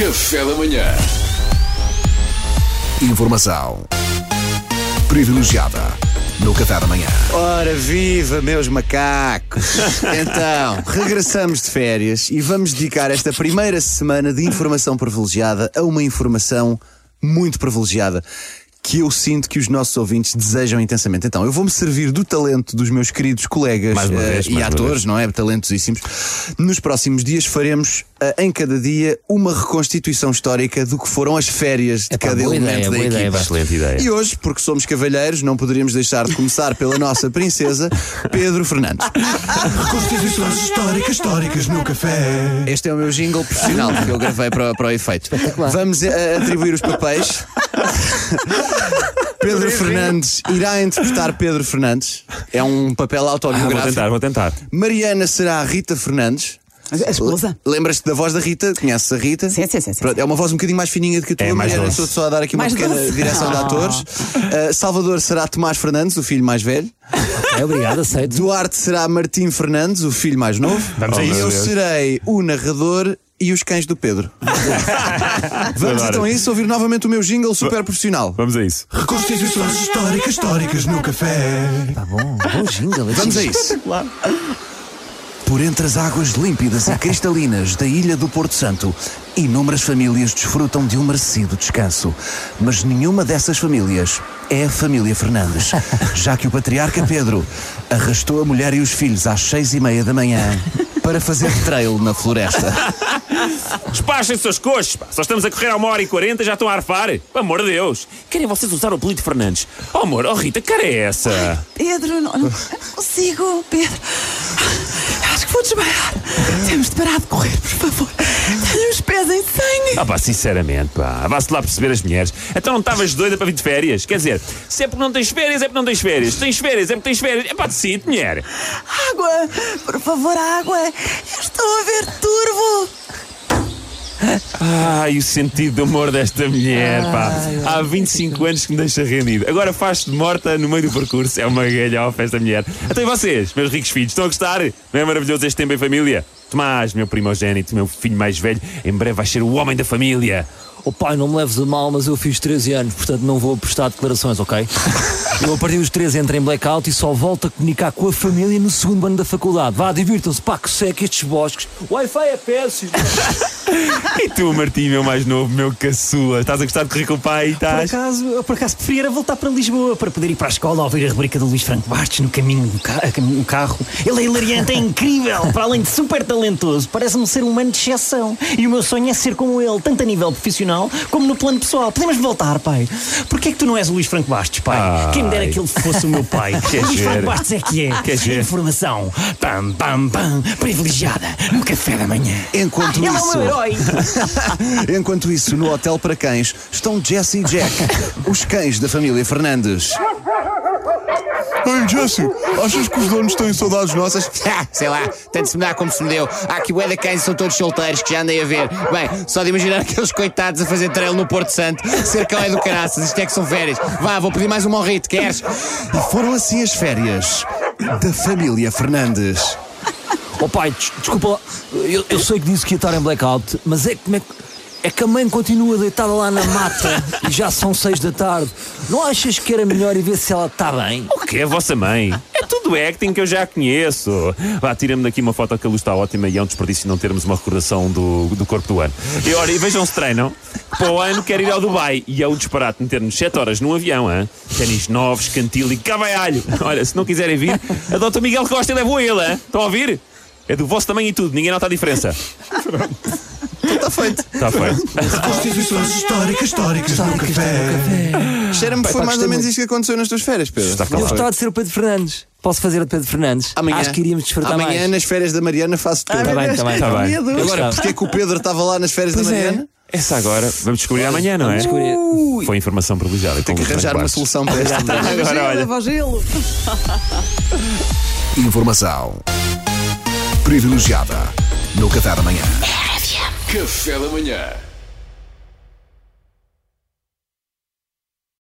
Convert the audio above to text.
Café da manhã. Informação privilegiada no Café da Manhã. Ora, viva, meus macacos! Então, regressamos de férias e vamos dedicar esta primeira semana de informação privilegiada a uma informação muito privilegiada que eu sinto que os nossos ouvintes desejam intensamente. Então, eu vou-me servir do talento dos meus queridos colegas eh, vez, e mais uma atores, não é? Talentosíssimos. Nos próximos dias faremos, em cada dia, uma reconstituição histórica do que foram as férias de Epá, cada elemento ideia, da boa equipa. ideia, E excelente ideia. hoje, porque somos cavalheiros, não poderíamos deixar de começar pela nossa princesa, Pedro Fernandes. Constituições históricas, históricas no café. Este é o meu jingle profissional que eu gravei para, para o efeito. Vamos eh, atribuir os papéis. Pedro Fernandes irá interpretar Pedro Fernandes. É um papel Ah, vou autobiográfico. tentar, vou tentar. Mariana será a Rita Fernandes. A esposa? Lembras-te da voz da Rita? Conheces a Rita? Sim, sim, sim, sim. Pronto, é uma voz um bocadinho mais fininha do que a tua, É, doce. Estou só a dar aqui uma Mais pequena doce. direção de Ah. atores. Uh, Salvador será Tomás Fernandes, o filho mais velho. É, obrigado, aceito. Duarte será Martim Fernandes, o filho mais novo. Vamos a e isso. eu serei o narrador e os cães do Pedro. Vamos então a isso ouvir novamente o meu jingle super profissional. Vamos a isso. Reconstituições históricas, históricas no café. Tá bom, bom jingle. Vamos a isso. Por entre as águas límpidas e cristalinas da ilha do Porto Santo, inúmeras famílias desfrutam de um merecido descanso. Mas nenhuma dessas famílias é a família Fernandes, já que o patriarca Pedro arrastou a mulher e os filhos às seis e meia da manhã para fazer trail na floresta. Despachem seus coxos, pá. Só estamos a correr a uma hora e quarenta já estão a arfar. Pelo amor de Deus. Querem vocês usar o apelido de Fernandes? Oh, amor, oh Rita, que cara é essa? Pedro, não, não consigo, Pedro. Desmaiar. Temos de parar de correr, por favor. Tenho os pés em sangue. Ah pá, sinceramente, pá. Vá-se lá perceber as mulheres. Então não estavas doida para vir de férias? Quer dizer, se é porque não tens férias, é porque não tens férias. Se tens férias, é porque tens férias. É pá, decide, mulher. Água, por favor, água. Eu estou a ver turvo. Ai, o sentido do humor desta mulher, pá. Há 25 anos que me deixa rendido. Agora faz-te morta no meio do percurso. É uma galhofa esta mulher. Até vocês, meus ricos filhos, estão a gostar? Não é maravilhoso este tempo em família? Tomás, meu primogênito, meu filho mais velho, em breve vai ser o homem da família. Oh pai, não me leves a mal, mas eu fiz 13 anos, portanto não vou prestar declarações, ok? Eu a partir dos 13 entro em blackout e só volto a comunicar com a família no segundo ano da faculdade. Vá, divirtam-se, pá, que seca estes bosques. Wi-Fi é péssimo. E tu, Martim, meu mais novo, meu caçula, estás a gostar de correr com o pai? Por Estás? acaso, eu por acaso preferia voltar para Lisboa para poder ir para a escola ouvir a rubrica do Luís Franco Bastos no caminho do ca- do carro. Ele é hilariante, é incrível, para além de super talentoso, parece-me ser um humano de exceção. E o meu sonho é ser como ele, tanto a nível profissional como no plano pessoal. Podemos voltar, pai. Porquê é que tu não és o Luís Franco Bastos, pai? Ai. Quem dera que ele fosse o meu pai. Queres o Luís ver? Franco Bastos é que é. Queres ver? Informação. Pam, pam, pam. Privilegiada no café da manhã. Enquanto Ele é o isso- meu herói. Enquanto isso, no hotel para cães estão Jesse e Jack, os cães da família Fernandes. Ei, Jesse, achas que os donos têm saudades nossas? Sei lá, tanto se me dá como se me deu. Há aqui bué de cães e são todos solteiros que já andei a ver. Bem, só de imaginar aqueles coitados a fazer trail no Porto Santo. Ser cão é do caraças, isto é que são férias. Vá, vou pedir mais um morrito, queres? E foram assim as férias da família Fernandes. Oh pai, des- desculpa lá, eu, eu sei que disse que ia estar em blackout, mas é como é que. É que a mãe continua deitada lá na mata e já são seis da tarde. Não achas que era melhor ir ver se ela está bem? O que é a vossa mãe? É tudo acting que eu já conheço. Vá, tira-me daqui uma foto que a luz está ótima e é um desperdício não termos uma recordação do, do corpo do ano. E olha, e vejam se treinam. Para o ano quero ir ao Dubai e é um disparate meter-nos 7 horas num avião, hein? Ténis novos, cantil e cavalhalho. Olha, se não quiserem vir, adota o Miguel Costa e levo a ele, hein? Estão a ouvir? É do vosso tamanho e tudo, ninguém nota a diferença. Está feito. Está feito. Constituições históricas, históricas no café. Cheira-me que foi mais ou menos isto que aconteceu nas tuas férias, Pedro. Está Eu gostava de ser o Pedro Fernandes. Posso fazer a de Pedro Fernandes? Amanhã, Acho que iríamos desfrutar amanhã mais. nas férias da Mariana faço tudo. Está bem, está bem. Tá tá bem. Eu Agora, é que o Pedro estava lá nas férias Pois da é. Mariana? Essa agora vamos descobrir amanhã, não é? Descobrir. Foi informação privilegiada. Tenho que arranjar uma solução para esta. Agora, olha. Informação privilegiada no Café da Manhã. Café da manhã.